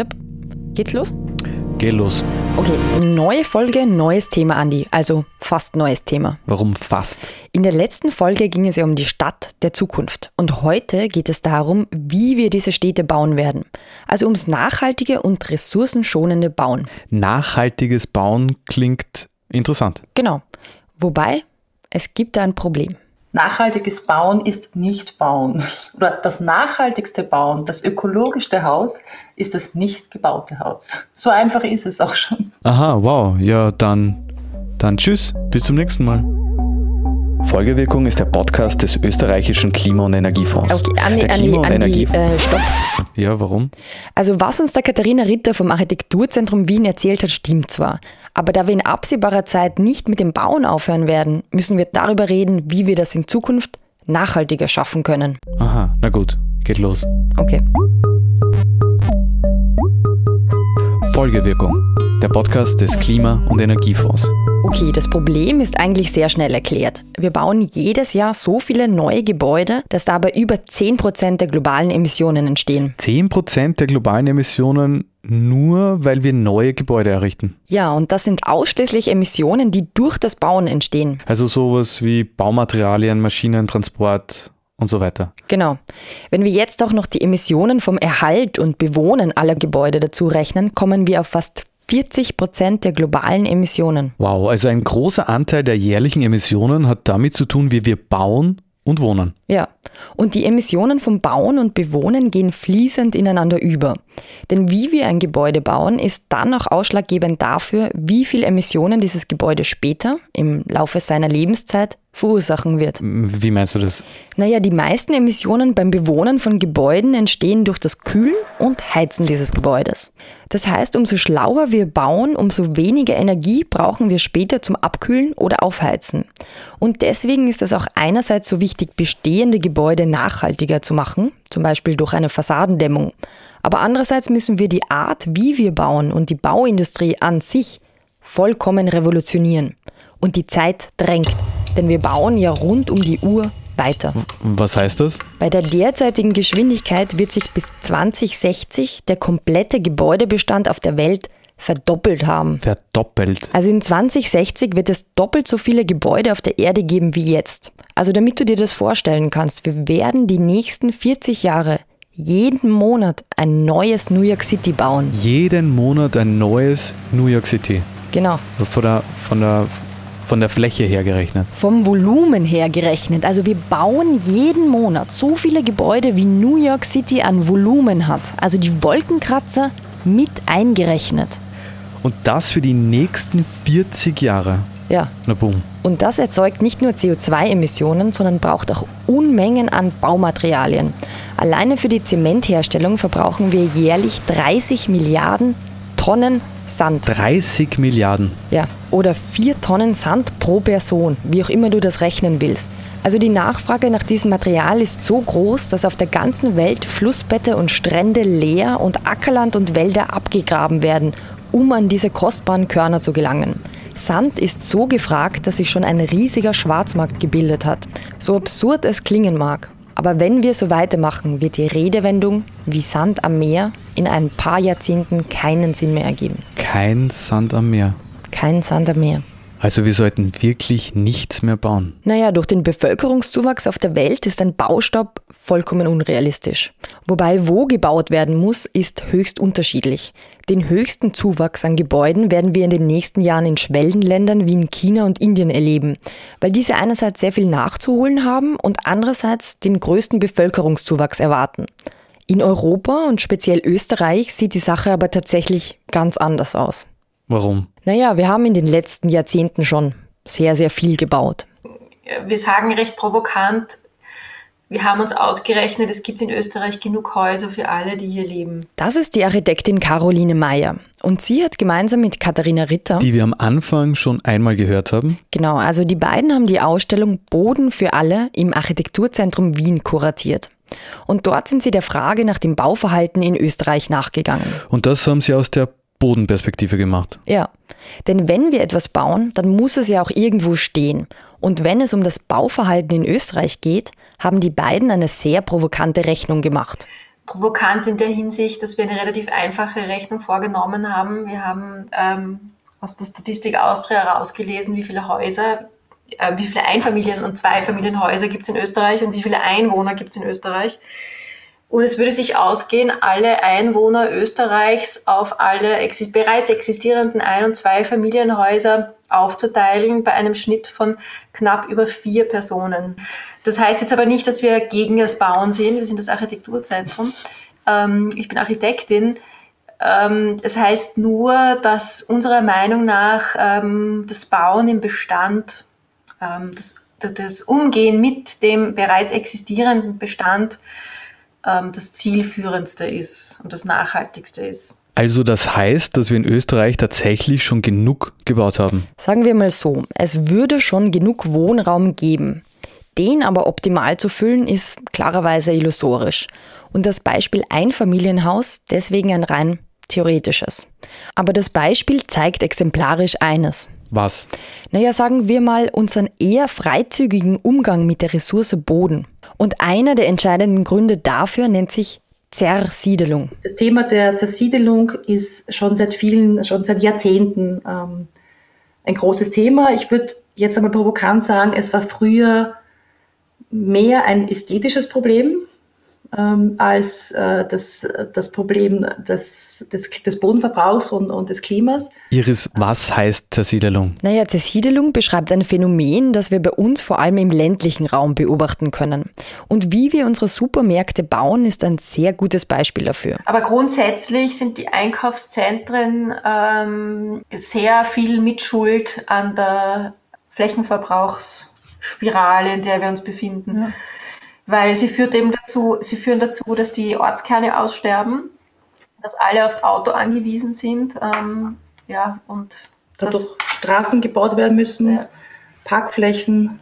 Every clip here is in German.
Tipp. Geht's los? Geh los. Okay, neue Folge, neues Thema, Andi. Also fast neues Thema. Warum fast? In der letzten Folge ging es ja um die Stadt der Zukunft. Und heute geht es darum, wie wir diese Städte bauen werden. Also ums nachhaltige und ressourcenschonende Bauen. Nachhaltiges Bauen klingt interessant. Genau. Wobei, es gibt da ein Problem. Nachhaltiges Bauen ist nicht Bauen. Oder das nachhaltigste Bauen, das ökologischste Haus ist das nicht gebaute Haus. So einfach ist es auch schon. Aha, wow. Ja, dann, dann tschüss. Bis zum nächsten Mal. Folgewirkung ist der Podcast des österreichischen Klima- und Energiefonds. Okay, Andi, der Klima- und Andi, Energiefonds. äh, stopp. Ja, warum? Also was uns der Katharina Ritter vom Architekturzentrum Wien erzählt hat, stimmt zwar. Aber da wir in absehbarer Zeit nicht mit dem Bauen aufhören werden, müssen wir darüber reden, wie wir das in Zukunft nachhaltiger schaffen können. Aha, na gut. Geht los. Okay. Folgewirkung. Der Podcast des Klima- und Energiefonds. Okay, das Problem ist eigentlich sehr schnell erklärt. Wir bauen jedes Jahr so viele neue Gebäude, dass dabei über 10% der globalen Emissionen entstehen. 10% der globalen Emissionen nur, weil wir neue Gebäude errichten. Ja, und das sind ausschließlich Emissionen, die durch das Bauen entstehen. Also sowas wie Baumaterialien, Maschinen, Transport und so weiter. Genau. Wenn wir jetzt auch noch die Emissionen vom Erhalt und Bewohnen aller Gebäude dazu rechnen, kommen wir auf fast 40 Prozent der globalen Emissionen. Wow, also ein großer Anteil der jährlichen Emissionen hat damit zu tun, wie wir bauen und wohnen. Ja. Und die Emissionen vom Bauen und Bewohnen gehen fließend ineinander über. Denn wie wir ein Gebäude bauen, ist dann auch ausschlaggebend dafür, wie viel Emissionen dieses Gebäude später, im Laufe seiner Lebenszeit, verursachen wird. Wie meinst du das? Naja, die meisten Emissionen beim Bewohnen von Gebäuden entstehen durch das Kühlen und Heizen dieses Gebäudes. Das heißt, umso schlauer wir bauen, umso weniger Energie brauchen wir später zum Abkühlen oder Aufheizen. Und deswegen ist es auch einerseits so wichtig, bestehende Gebäude nachhaltiger zu machen, zum Beispiel durch eine Fassadendämmung. Aber andererseits müssen wir die Art, wie wir bauen und die Bauindustrie an sich vollkommen revolutionieren. Und die Zeit drängt, denn wir bauen ja rund um die Uhr weiter. Was heißt das? Bei der derzeitigen Geschwindigkeit wird sich bis 2060 der komplette Gebäudebestand auf der Welt verdoppelt haben. Verdoppelt. Also in 2060 wird es doppelt so viele Gebäude auf der Erde geben wie jetzt. Also damit du dir das vorstellen kannst, wir werden die nächsten 40 Jahre jeden Monat ein neues New York City bauen. Jeden Monat ein neues New York City. Genau. Von der, von der, von der Fläche her gerechnet. Vom Volumen her gerechnet. Also wir bauen jeden Monat so viele Gebäude, wie New York City an Volumen hat. Also die Wolkenkratzer mit eingerechnet. Und das für die nächsten 40 Jahre. Ja. Na boom. Und das erzeugt nicht nur CO2-Emissionen, sondern braucht auch Unmengen an Baumaterialien. Alleine für die Zementherstellung verbrauchen wir jährlich 30 Milliarden Tonnen Sand. 30 Milliarden. Ja, oder 4 Tonnen Sand pro Person, wie auch immer du das rechnen willst. Also die Nachfrage nach diesem Material ist so groß, dass auf der ganzen Welt Flussbette und Strände leer und Ackerland und Wälder abgegraben werden, um an diese kostbaren Körner zu gelangen. Sand ist so gefragt, dass sich schon ein riesiger Schwarzmarkt gebildet hat. So absurd es klingen mag. Aber wenn wir so weitermachen, wird die Redewendung wie Sand am Meer in ein paar Jahrzehnten keinen Sinn mehr ergeben. Kein Sand am Meer. Kein Sand am Meer. Also wir sollten wirklich nichts mehr bauen. Naja, durch den Bevölkerungszuwachs auf der Welt ist ein Baustopp vollkommen unrealistisch. Wobei, wo gebaut werden muss, ist höchst unterschiedlich. Den höchsten Zuwachs an Gebäuden werden wir in den nächsten Jahren in Schwellenländern wie in China und Indien erleben, weil diese einerseits sehr viel nachzuholen haben und andererseits den größten Bevölkerungszuwachs erwarten. In Europa und speziell Österreich sieht die Sache aber tatsächlich ganz anders aus. Warum? Naja, wir haben in den letzten Jahrzehnten schon sehr, sehr viel gebaut. Wir sagen recht provokant, wir haben uns ausgerechnet, es gibt in Österreich genug Häuser für alle, die hier leben. Das ist die Architektin Caroline Meyer. Und sie hat gemeinsam mit Katharina Ritter, Die wir am Anfang schon einmal gehört haben. genau, also die beiden haben die Ausstellung Boden für alle im Architekturzentrum Wien kuratiert. Und dort sind sie der Frage nach dem Bauverhalten in Österreich nachgegangen. Und das haben sie aus der Bodenperspektive gemacht. Ja, denn wenn wir etwas bauen, dann muss es ja auch irgendwo stehen. Und wenn es um das Bauverhalten in Österreich geht, haben die beiden eine sehr provokante Rechnung gemacht. provokant in der Hinsicht, dass wir eine relativ einfache Rechnung vorgenommen haben. Wir haben ähm, aus der Statistik Austria herausgelesen, wie viele Häuser, äh, wie viele Einfamilien- und Zweifamilienhäuser gibt es in Österreich und wie viele Einwohner gibt es in Österreich. Und es würde sich ausgehen, alle Einwohner Österreichs auf alle exi bereits existierenden Ein- und Zweifamilienhäuser aufzuteilen bei einem Schnitt von knapp über vier Personen. Das heißt jetzt aber nicht, dass wir gegen das Bauen sind. Wir sind das Architekturzentrum. Ähm, ich bin Architektin. Ähm, das heißt nur, dass unserer Meinung nach ähm, das Bauen im Bestand, ähm, das, das Umgehen mit dem bereits existierenden Bestand ähm, das zielführendste ist und das nachhaltigste ist. Also das heißt, dass wir in Österreich tatsächlich schon genug gebaut haben. Sagen wir mal so, es würde schon genug Wohnraum geben. Den aber optimal zu füllen, ist klarerweise illusorisch. Und das Beispiel Einfamilienhaus deswegen ein rein theoretisches. Aber das Beispiel zeigt exemplarisch eines. Was? Naja, sagen wir mal unseren eher freizügigen Umgang mit der Ressource Boden. Und einer der entscheidenden Gründe dafür nennt sich Zersiedelung. Das Thema der Zersiedelung ist schon seit vielen, schon seit Jahrzehnten ähm, ein großes Thema. Ich würde jetzt einmal provokant sagen, es war früher mehr ein ästhetisches Problem ähm, als äh, das, das Problem des, des, des Bodenverbrauchs und, und des Klimas. Iris, was heißt Zersiedelung? Naja, Zersiedelung beschreibt ein Phänomen, das wir bei uns vor allem im ländlichen Raum beobachten können. Und wie wir unsere Supermärkte bauen, ist ein sehr gutes Beispiel dafür. Aber grundsätzlich sind die Einkaufszentren ähm, sehr viel Mitschuld an der Flächenverbrauchsspirale, in der wir uns befinden. Ja weil sie führt eben dazu, sie führen dazu, dass die Ortskerne aussterben, dass alle aufs Auto angewiesen sind, ähm, ja, und dadurch Straßen gebaut werden müssen, ja. Parkflächen.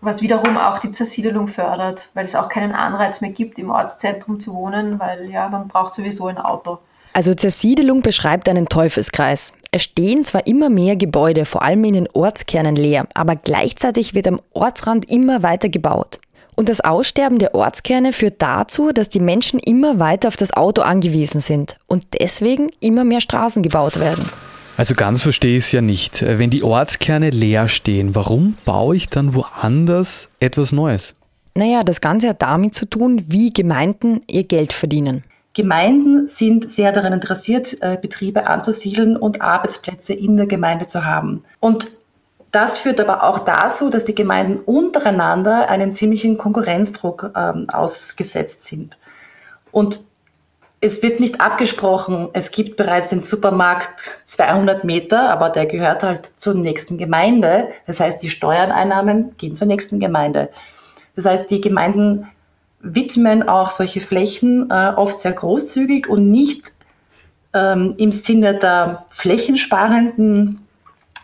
Was wiederum auch die Zersiedelung fördert, weil es auch keinen Anreiz mehr gibt, im Ortszentrum zu wohnen, weil ja, man braucht sowieso ein Auto. Also Zersiedelung beschreibt einen Teufelskreis. Es stehen zwar immer mehr Gebäude, vor allem in den Ortskernen leer, aber gleichzeitig wird am Ortsrand immer weiter gebaut. Und das Aussterben der Ortskerne führt dazu, dass die Menschen immer weiter auf das Auto angewiesen sind und deswegen immer mehr Straßen gebaut werden. Also ganz verstehe ich es ja nicht. Wenn die Ortskerne leer stehen, warum baue ich dann woanders etwas Neues? Naja, das Ganze hat damit zu tun, wie Gemeinden ihr Geld verdienen. Gemeinden sind sehr daran interessiert, äh, Betriebe anzusiedeln und Arbeitsplätze in der Gemeinde zu haben. Und das führt aber auch dazu, dass die Gemeinden untereinander einen ziemlichen Konkurrenzdruck ähm, ausgesetzt sind. Und es wird nicht abgesprochen, es gibt bereits den Supermarkt 200 Meter, aber der gehört halt zur nächsten Gemeinde. Das heißt, die Steuerneinnahmen gehen zur nächsten Gemeinde. Das heißt, die Gemeinden widmen auch solche Flächen äh, oft sehr großzügig und nicht ähm, im Sinne der flächensparenden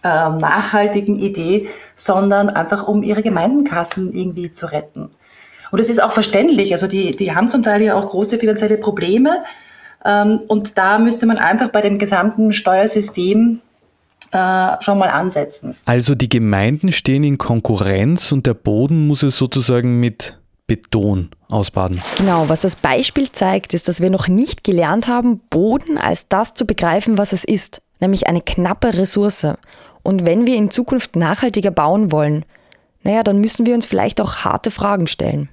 äh, nachhaltigen Idee, sondern einfach um ihre Gemeindenkassen irgendwie zu retten. Und es ist auch verständlich. Also die, die haben zum Teil ja auch große finanzielle Probleme. Ähm, und da müsste man einfach bei dem gesamten Steuersystem äh, schon mal ansetzen. Also die Gemeinden stehen in Konkurrenz und der Boden muss es sozusagen mit Beton ausbaden. Genau, was das Beispiel zeigt, ist, dass wir noch nicht gelernt haben, Boden als das zu begreifen, was es ist, nämlich eine knappe Ressource. Und wenn wir in Zukunft nachhaltiger bauen wollen, naja, dann müssen wir uns vielleicht auch harte Fragen stellen.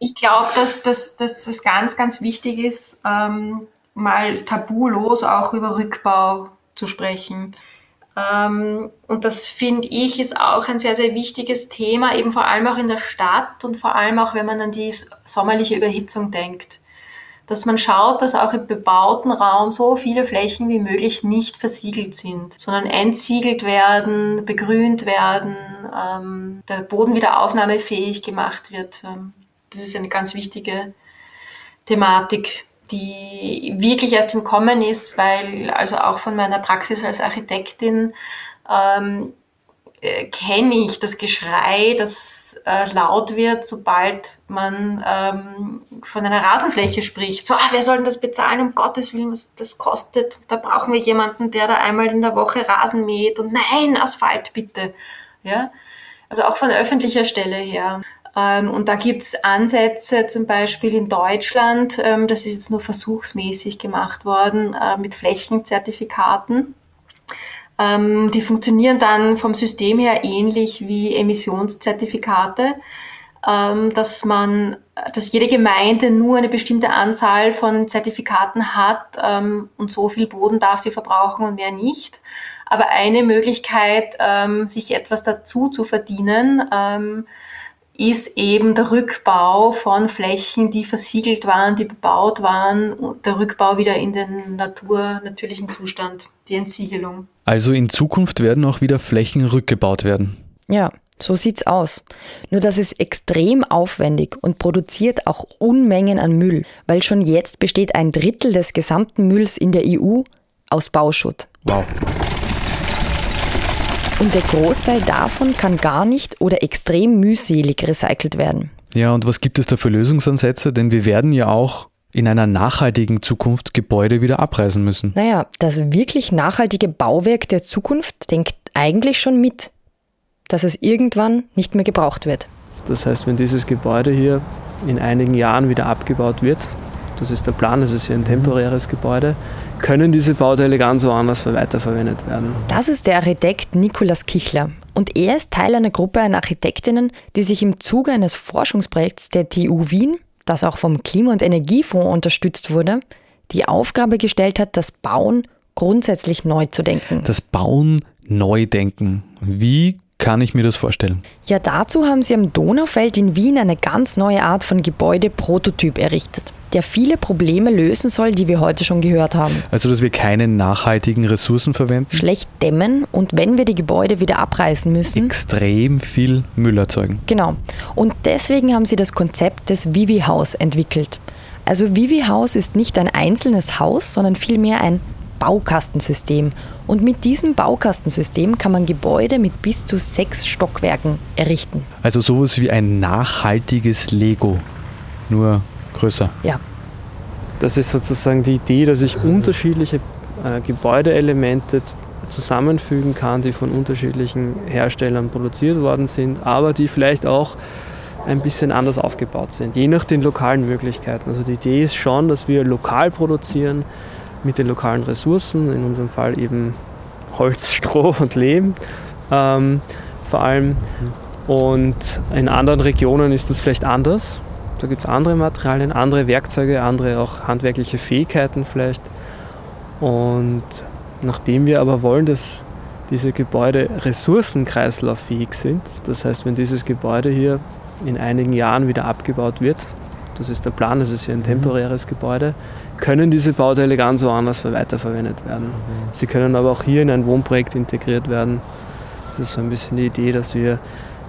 Ich glaube, dass, dass, dass es ganz, ganz wichtig ist, ähm, mal tabulos auch über Rückbau zu sprechen. Ähm, und das finde ich ist auch ein sehr, sehr wichtiges Thema, eben vor allem auch in der Stadt und vor allem auch, wenn man an die sommerliche Überhitzung denkt dass man schaut, dass auch im bebauten Raum so viele Flächen wie möglich nicht versiegelt sind, sondern entsiegelt werden, begrünt werden, ähm, der Boden wieder aufnahmefähig gemacht wird. Ähm, das ist eine ganz wichtige Thematik, die wirklich erst im Kommen ist, weil also auch von meiner Praxis als Architektin ähm, äh, kenne ich das Geschrei, das äh, laut wird, sobald man ähm, von einer Rasenfläche spricht. So, ah, wer soll denn das bezahlen? Um Gottes Willen, was das kostet. Da brauchen wir jemanden, der da einmal in der Woche Rasen mäht und nein, Asphalt bitte. Ja, also auch von öffentlicher Stelle her. Ähm, und da gibt es Ansätze zum Beispiel in Deutschland, ähm, das ist jetzt nur versuchsmäßig gemacht worden, äh, mit Flächenzertifikaten. Ähm, die funktionieren dann vom System her ähnlich wie Emissionszertifikate, dass man, dass jede Gemeinde nur eine bestimmte Anzahl von Zertifikaten hat und so viel Boden darf sie verbrauchen und mehr nicht. Aber eine Möglichkeit, sich etwas dazu zu verdienen, ist eben der Rückbau von Flächen, die versiegelt waren, die bebaut waren, der Rückbau wieder in den Natur, natürlichen Zustand, die Entsiegelung. Also in Zukunft werden auch wieder Flächen rückgebaut werden. Ja, so sieht's aus. Nur das ist extrem aufwendig und produziert auch Unmengen an Müll, weil schon jetzt besteht ein Drittel des gesamten Mülls in der EU aus Bauschutt. Wow. Und der Großteil davon kann gar nicht oder extrem mühselig recycelt werden. Ja, und was gibt es da für Lösungsansätze? Denn wir werden ja auch in einer nachhaltigen Zukunft Gebäude wieder abreißen müssen. Naja, das wirklich nachhaltige Bauwerk der Zukunft denkt eigentlich schon mit, dass es irgendwann nicht mehr gebraucht wird. Das heißt, wenn dieses Gebäude hier in einigen Jahren wieder abgebaut wird, das ist der Plan, das ist ja ein temporäres Gebäude, können diese Bauteile ganz woanders weiterverwendet werden. Das ist der Architekt Nikolaus Kichler. Und er ist Teil einer Gruppe an Architektinnen, die sich im Zuge eines Forschungsprojekts der TU Wien, das auch vom Klima- und Energiefonds unterstützt wurde, die Aufgabe gestellt hat, das Bauen grundsätzlich neu zu denken. Das Bauen neu denken. Wie kann ich mir das vorstellen? Ja, dazu haben sie am Donaufeld in Wien eine ganz neue Art von Gebäude-Prototyp errichtet der viele Probleme lösen soll, die wir heute schon gehört haben. Also, dass wir keine nachhaltigen Ressourcen verwenden? Schlecht dämmen und wenn wir die Gebäude wieder abreißen müssen. Extrem viel Müll erzeugen. Genau. Und deswegen haben sie das Konzept des Vivi-Haus entwickelt. Also Vivi-Haus ist nicht ein einzelnes Haus, sondern vielmehr ein Baukastensystem. Und mit diesem Baukastensystem kann man Gebäude mit bis zu sechs Stockwerken errichten. Also sowas wie ein nachhaltiges Lego. Nur größer. Ja. Das ist sozusagen die Idee, dass ich unterschiedliche äh, Gebäudeelemente zusammenfügen kann, die von unterschiedlichen Herstellern produziert worden sind, aber die vielleicht auch ein bisschen anders aufgebaut sind, je nach den lokalen Möglichkeiten. Also die Idee ist schon, dass wir lokal produzieren mit den lokalen Ressourcen, in unserem Fall eben Holz, Stroh und Lehm ähm, vor allem. Und in anderen Regionen ist das vielleicht anders. Da gibt es andere Materialien, andere Werkzeuge, andere auch handwerkliche Fähigkeiten vielleicht. Und nachdem wir aber wollen, dass diese Gebäude ressourcenkreislauffähig sind, das heißt, wenn dieses Gebäude hier in einigen Jahren wieder abgebaut wird, das ist der Plan, das ist ja ein temporäres Gebäude, können diese Bauteile ganz woanders weiterverwendet werden. Mhm. Sie können aber auch hier in ein Wohnprojekt integriert werden. Das ist so ein bisschen die Idee, dass wir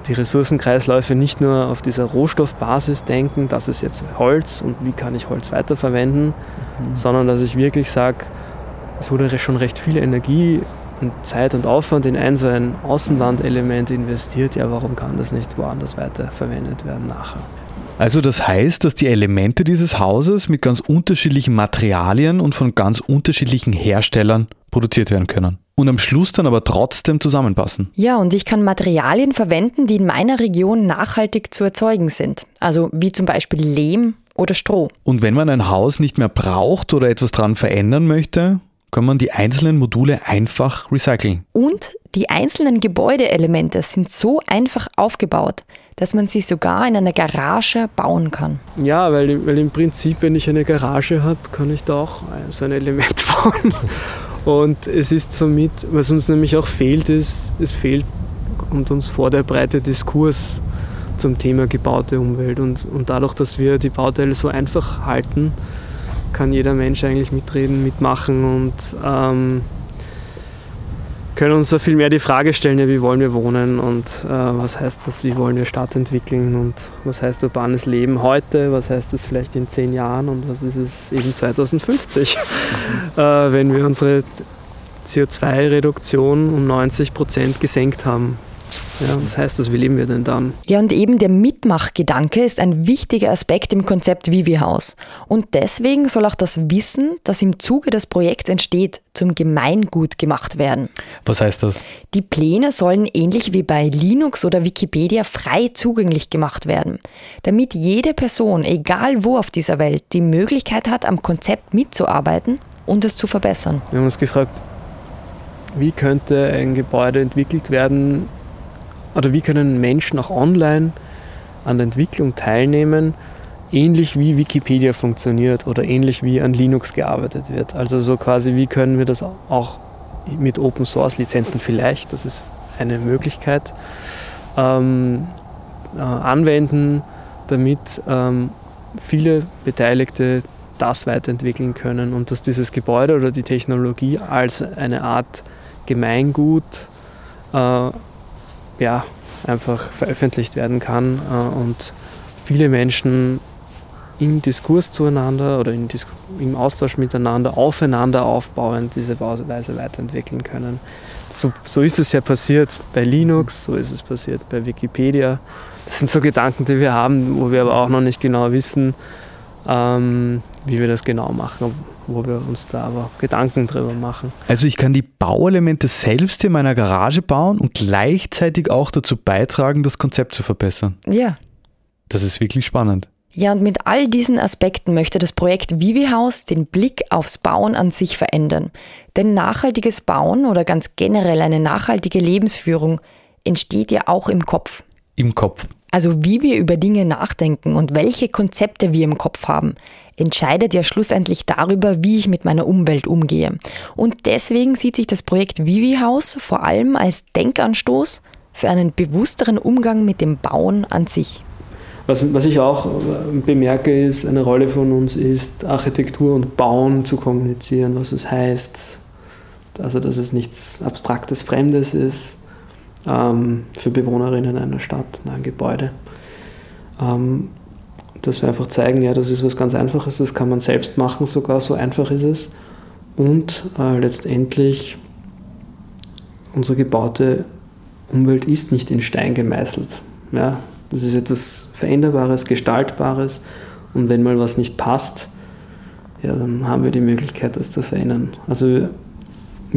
die Ressourcenkreisläufe nicht nur auf dieser Rohstoffbasis denken, das ist jetzt Holz und wie kann ich Holz weiterverwenden, mhm. sondern dass ich wirklich sage, es wurde schon recht viel Energie und Zeit und Aufwand in ein so ein Außenwandelement investiert, ja, warum kann das nicht woanders weiterverwendet werden nachher? Also das heißt, dass die Elemente dieses Hauses mit ganz unterschiedlichen Materialien und von ganz unterschiedlichen Herstellern produziert werden können und am Schluss dann aber trotzdem zusammenpassen. Ja, und ich kann Materialien verwenden, die in meiner Region nachhaltig zu erzeugen sind. Also wie zum Beispiel Lehm oder Stroh. Und wenn man ein Haus nicht mehr braucht oder etwas dran verändern möchte, kann man die einzelnen Module einfach recyceln. Und die einzelnen Gebäudeelemente sind so einfach aufgebaut, dass man sie sogar in einer Garage bauen kann. Ja, weil, weil im Prinzip, wenn ich eine Garage habe, kann ich da auch so ein Element bauen. Und es ist somit, was uns nämlich auch fehlt, ist, es fehlt und uns vor der breite Diskurs zum Thema gebaute Umwelt. Und, und dadurch, dass wir die Bauteile so einfach halten, kann jeder Mensch eigentlich mitreden, mitmachen und ähm, können uns da viel mehr die Frage stellen, ja, wie wollen wir wohnen und äh, was heißt das, wie wollen wir Stadt entwickeln und was heißt urbanes Leben heute, was heißt das vielleicht in zehn Jahren und was ist es eben 2050, äh, wenn wir unsere CO2-Reduktion um 90 Prozent gesenkt haben. Ja, was heißt das? Wie leben wir denn dann? Ja, und eben der Mitmachgedanke ist ein wichtiger Aspekt im Konzept Vivi-Haus. Und deswegen soll auch das Wissen, das im Zuge des Projekts entsteht, zum Gemeingut gemacht werden. Was heißt das? Die Pläne sollen ähnlich wie bei Linux oder Wikipedia frei zugänglich gemacht werden, damit jede Person, egal wo auf dieser Welt, die Möglichkeit hat, am Konzept mitzuarbeiten und es zu verbessern. Wir haben uns gefragt, wie könnte ein Gebäude entwickelt werden, oder wie können Menschen auch online an der Entwicklung teilnehmen, ähnlich wie Wikipedia funktioniert oder ähnlich wie an Linux gearbeitet wird. Also so quasi, wie können wir das auch mit Open Source Lizenzen vielleicht, das ist eine Möglichkeit, ähm, äh, anwenden, damit ähm, viele Beteiligte das weiterentwickeln können und dass dieses Gebäude oder die Technologie als eine Art Gemeingut äh, ja, einfach veröffentlicht werden kann äh, und viele Menschen im Diskurs zueinander oder Dis im Austausch miteinander aufeinander aufbauend diese Bauweise weiterentwickeln können. So, so ist es ja passiert bei Linux, so ist es passiert bei Wikipedia. Das sind so Gedanken, die wir haben, wo wir aber auch noch nicht genau wissen, ähm, wie wir das genau machen, wo wir uns da aber Gedanken drüber machen. Also ich kann die Bauelemente selbst in meiner Garage bauen und gleichzeitig auch dazu beitragen, das Konzept zu verbessern. Ja. Das ist wirklich spannend. Ja, und mit all diesen Aspekten möchte das Projekt Vivi Haus den Blick aufs Bauen an sich verändern. Denn nachhaltiges Bauen oder ganz generell eine nachhaltige Lebensführung entsteht ja auch im Kopf. Im Kopf. Also wie wir über Dinge nachdenken und welche Konzepte wir im Kopf haben, entscheidet ja schlussendlich darüber, wie ich mit meiner Umwelt umgehe. Und deswegen sieht sich das Projekt Vivi Haus vor allem als Denkanstoß für einen bewussteren Umgang mit dem Bauen an sich. Was, was ich auch bemerke, ist, eine Rolle von uns ist, Architektur und Bauen zu kommunizieren, was es heißt. Also, dass es nichts Abstraktes, Fremdes ist ähm, für Bewohnerinnen einer Stadt, ein Gebäude. Ähm, dass wir einfach zeigen, ja, das ist was ganz Einfaches, das kann man selbst machen, sogar so einfach ist es. Und äh, letztendlich, unsere gebaute Umwelt ist nicht in Stein gemeißelt. Ja, das ist etwas Veränderbares, Gestaltbares. Und wenn mal was nicht passt, ja, dann haben wir die Möglichkeit, das zu verändern. Also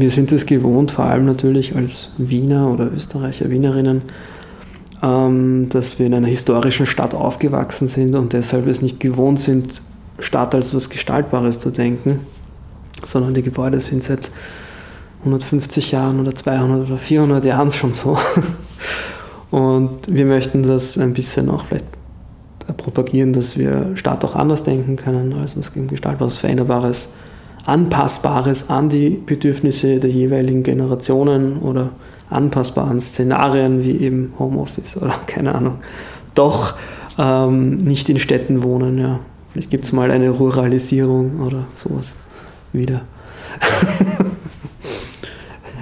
wir sind es gewohnt, vor allem natürlich als Wiener oder Österreicher, Wienerinnen, ähm, dass wir in einer historischen Stadt aufgewachsen sind und deshalb es nicht gewohnt sind, Stadt als was Gestaltbares zu denken, sondern die Gebäude sind seit 150 Jahren oder 200 oder 400 Jahren schon so. Und wir möchten das ein bisschen auch vielleicht propagieren, dass wir Stadt auch anders denken können, als was Gestaltbares, Veränderbares, Anpassbares an die Bedürfnisse der jeweiligen Generationen oder anpassbaren Szenarien wie eben Homeoffice oder keine Ahnung, doch ähm, nicht in Städten wohnen. Ja. Vielleicht gibt es mal eine Ruralisierung oder sowas wieder.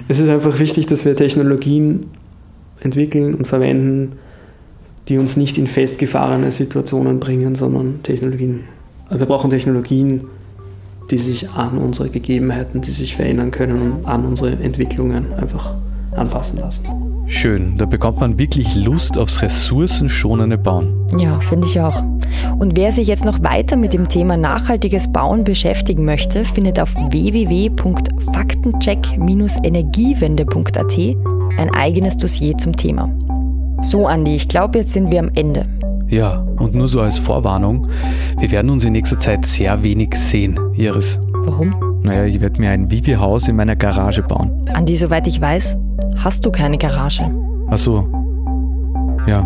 es ist einfach wichtig, dass wir Technologien entwickeln und verwenden, die uns nicht in festgefahrene Situationen bringen, sondern Technologien. Wir brauchen Technologien, die sich an unsere Gegebenheiten, die sich verändern können und an unsere Entwicklungen einfach anpassen lassen. Schön, da bekommt man wirklich Lust aufs ressourcenschonende Bauen. Ja, finde ich auch. Und wer sich jetzt noch weiter mit dem Thema nachhaltiges Bauen beschäftigen möchte, findet auf www.faktencheck-energiewende.at ein eigenes Dossier zum Thema. So, Andi, ich glaube, jetzt sind wir am Ende. Ja, und nur so als Vorwarnung, wir werden uns in nächster Zeit sehr wenig sehen, Iris. Warum? Naja, ich werde mir ein Vivi-Haus in meiner Garage bauen. Andi, soweit ich weiß, hast du keine Garage. Ach so. Ja.